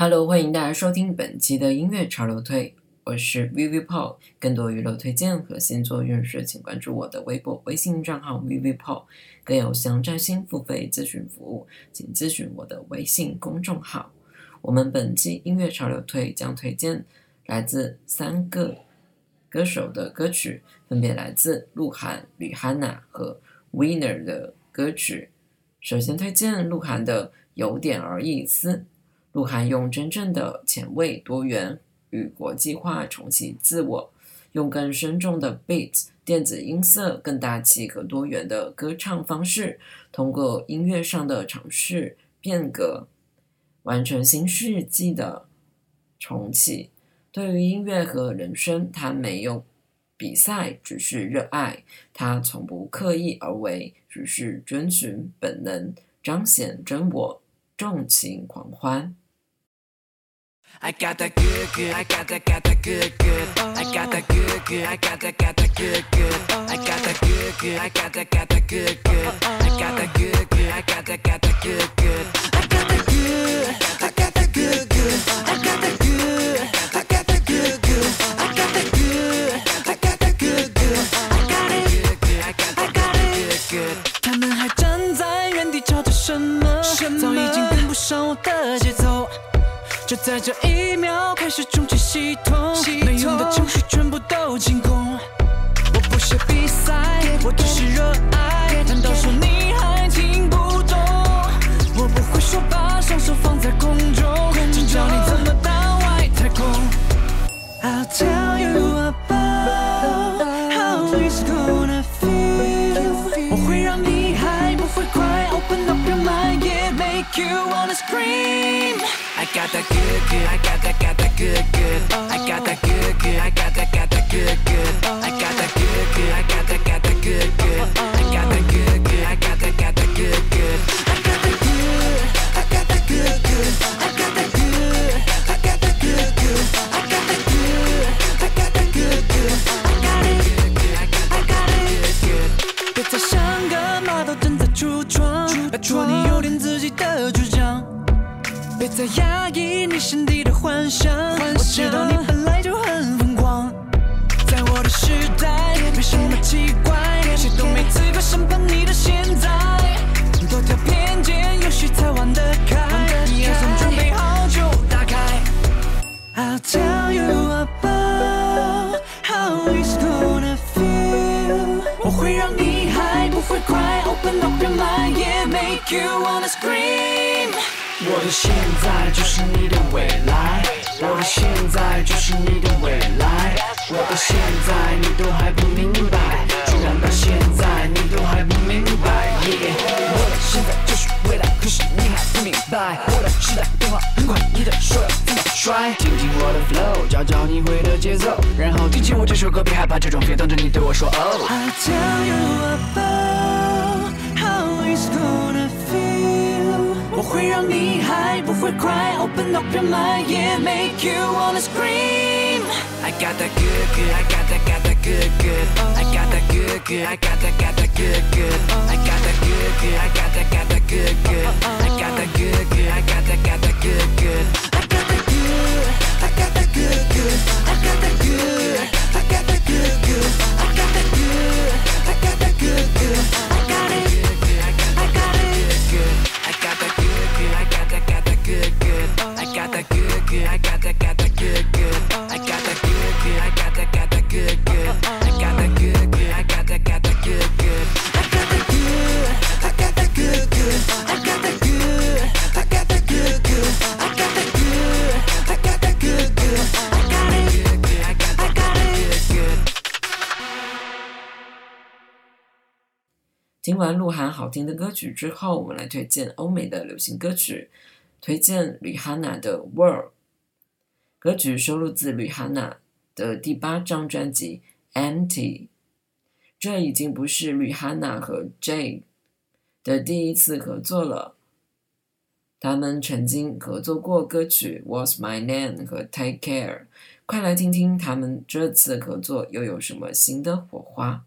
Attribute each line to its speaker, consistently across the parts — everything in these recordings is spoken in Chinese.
Speaker 1: Hello，欢迎大家收听本期的音乐潮流推，我是 Vivi Paul。更多娱乐推荐和星座运势，请关注我的微博、微信账号 Vivi Paul。更有详占星付费咨询服务，请咨询我的微信公众号。我们本期音乐潮流推将推荐来自三个歌手的歌曲，分别来自鹿晗、吕汉娜和 Winner 的歌曲。首先推荐鹿晗的《有点儿意思》。鹿晗用真正的前卫、多元与国际化重启自我，用更深重的 beats、电子音色、更大气和多元的歌唱方式，通过音乐上的尝试变革，完成新世纪的重启。对于音乐和人生，他没有比赛，只是热爱。他从不刻意而为，只是遵循本能，彰显真我。纵情狂欢。I got that good good, I got that got that good good. I got that good good, I got that got that good good. I got that good good, I got that got that good good. I got that good good, I got that got that you wanna scream. I got that good, good, I got that, got that good, good. I got that good, good, I got that, got that good, good. I got that good, good, I got that, got that good, good. I got that good, good, I got that, got that good, good. I got that good, I got that good, good. I got that good, I got that good, good. I got that good, I got that good, good. I got it, I got it, good. 别再像个马都正在橱窗，拜托你有点自己的主张， 别再压抑你心底的幻想。我知道你本来就很疯狂，在我的时代没什么奇怪，谁都没资格审判你的现在。多条偏见，也许才玩得开，你也算准备好就打开。I'll tell you about how it's gonna feel，我会让你 high，不会快，Open up your mind，yeah，make you wanna scream。我的现在就是你的未来，我的现在就是你的未来，我的现在你都还不明白，居然到现在你都还不明白。Yeah，我的现在就是未来，可是你还不明白，我的时代变化很快，你的手要怎么甩？听听我的 flow，找找你会的节奏，然后听起我这首歌，别害怕这种 feel，等着你对我说 Oh。I'll tell you about how it's gonna 会让你还不会 cry，Open up your mind，yeah，make you wanna scream。I got that good good, I got that got that good good. I got that good good, I got that got that good good. I got that good good, I got that got that good good. I got that good good, I got that got that good good. That good good, I got that got that good good. I got that good good, I got that got that good good. I got that good good, I got that got that good good. I got that good, I got that good good. I got that good, I got that good good. I got that good, I got that good good. I got that good good. I got that good good. 听完鹿晗好听的歌曲之后，我们来推荐欧美的流行歌曲。推荐吕哈娜的《World》歌曲，收录自吕哈娜的第八张专辑《Empty》。这已经不是吕哈娜和 Jay 的第一次合作了，他们曾经合作过歌曲《What's My Name》和《Take Care》。快来听听他们这次合作又有什么新的火花！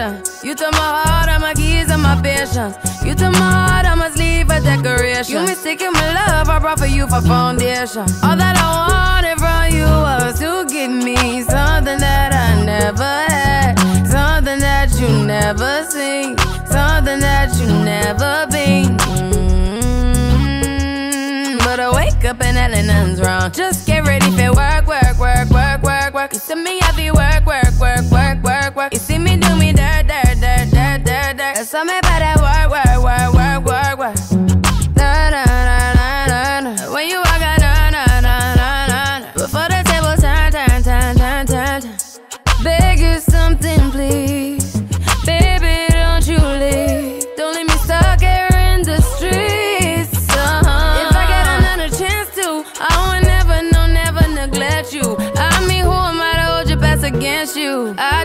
Speaker 2: You took my heart, all my keys, and my patience. You took my heart, I must leave a decoration. You mistaken my love, I brought for you for foundation. All that I wanted from you was to give me something that I never had, something that you never seen, something that you never been. Mm, But I wake up and nothing's wrong. Just get ready for work, work, work, work, work, work. You see me, I be work, something about that work, work, work, work, work, work. Na, na, na, na, na, na. When you walk out, na, na, na, na, na, na. Before the table turn, turn, turn, turn, turn, turn. Beg you something, please. Baby, don't you leave. Don't leave me stuck here in the streets. Uh-huh. If I get another chance to, I would never, no, never neglect you. I mean, who am I to hold your best against you? I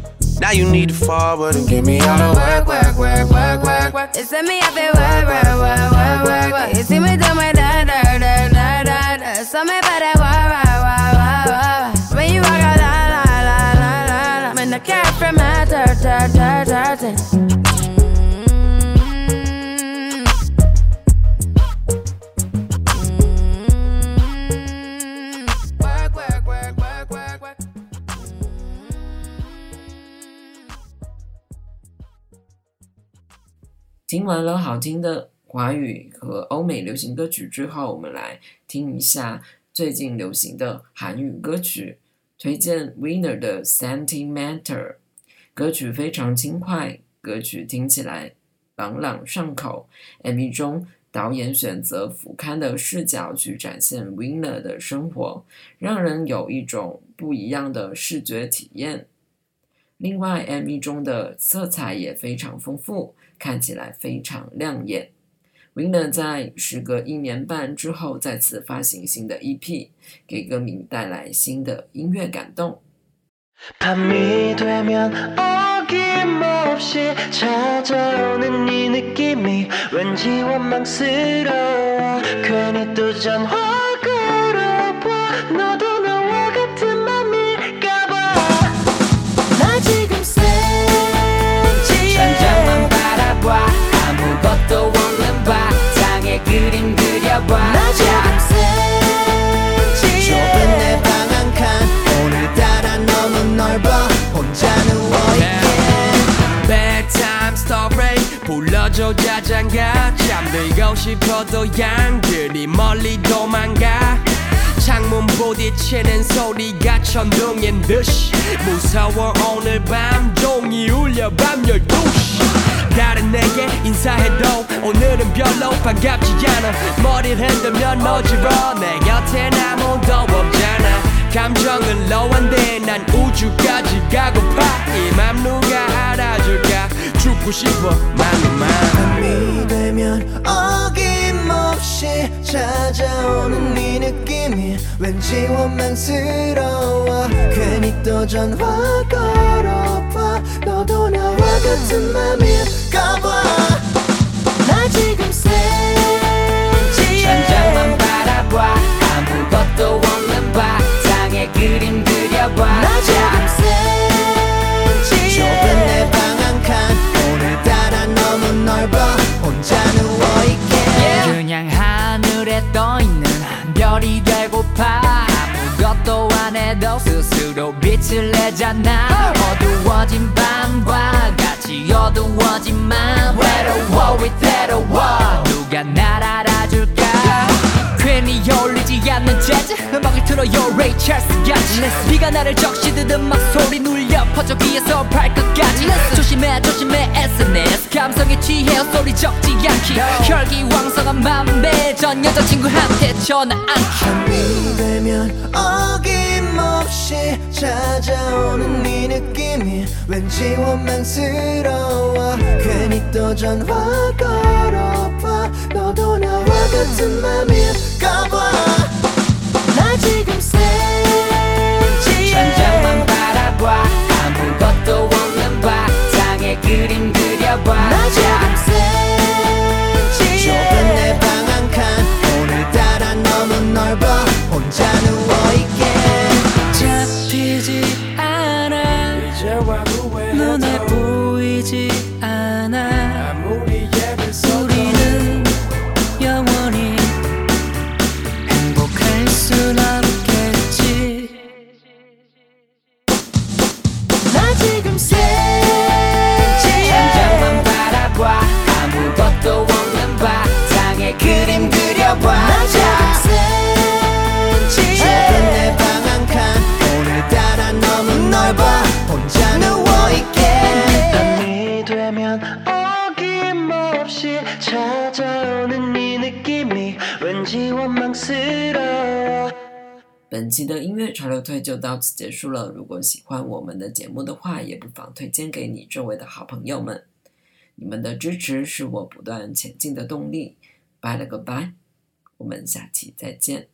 Speaker 3: Now you need to forward and give me all the work, work, work, work, work, work.
Speaker 2: It's me, I feel work, work, work, work, work, work. You see me do my da, da, da, da, da, da. Something about that wah, wah, wah, wah, wah. When you walk out, la, la, la, la, la, la. When the cat from my ta, ta, ta, ta,
Speaker 1: 听完了好听的华语和欧美流行歌曲之后，我们来听一下最近流行的韩语歌曲。推荐 Winner 的《Sentimental》，歌曲非常轻快，歌曲听起来朗朗上口。MV 中，导演选择俯瞰的视角去展现 Winner 的生活，让人有一种不一样的视觉体验。另外，MV 中的色彩也非常丰富，看起来非常亮眼。Winner 在时隔一年半之后再次发行新的 EP，给歌迷带来新的音乐感动。
Speaker 4: 밤이 되면 어김없이 찾아오는 이 느낌이 왠지 원망스러워 괜히 또 전화
Speaker 5: 불러줘 자장가? 잠들고 싶어도 양들이 멀리 도망가. 창문 부딪히는 소리가 천둥인 듯이 무서워. 오늘 밤 종이 울려 밤 12시. 다른 내게 인사해도 오늘은 별로 반갑지 않아. 머리를 흔들면 어지러워. 내 곁엔 아무도 없잖아. 감정은 lowan데 난 우주까지 가고파. 이 맘 누가 알아줄까 죽고 싶어. 만만
Speaker 6: 밤이 되면 어김없이 찾아오는 네 느낌이 왠지 원망스러워. 괜히 또 전화 걸어봐. 너도 나와 같은 맘일까
Speaker 7: 도 스스로 빛을 내잖아. 어두워진 밤과 같이 어두워진 맘 외로워 위태로워. 누가 날 알아줄까? 괜히 어울리지 않는 재즈. 음악을 틀어 요 레이 찰스 같이 비가 나를 적시듯 음악 소리 눌려 퍼져 귀에서 발끝까지. 조심해 조심해 SNS 감성에 취해 소리 적지 않기. 혈기왕성한 맘배 전 여자친구한테 전화. 안
Speaker 6: 밤이 되면 어김없 이 찾아오는 네 느낌이 왠지 원망스러워. 괜히 또 전화 걸어봐. 너도 나와 같은 맘일까봐
Speaker 1: 本期的音乐潮流推就到此结束了。如果喜欢我们的节目的话，也不妨推荐给你周围的好朋友们。你们的支持是我不断前进的动力。拜了个拜，我们下期再见。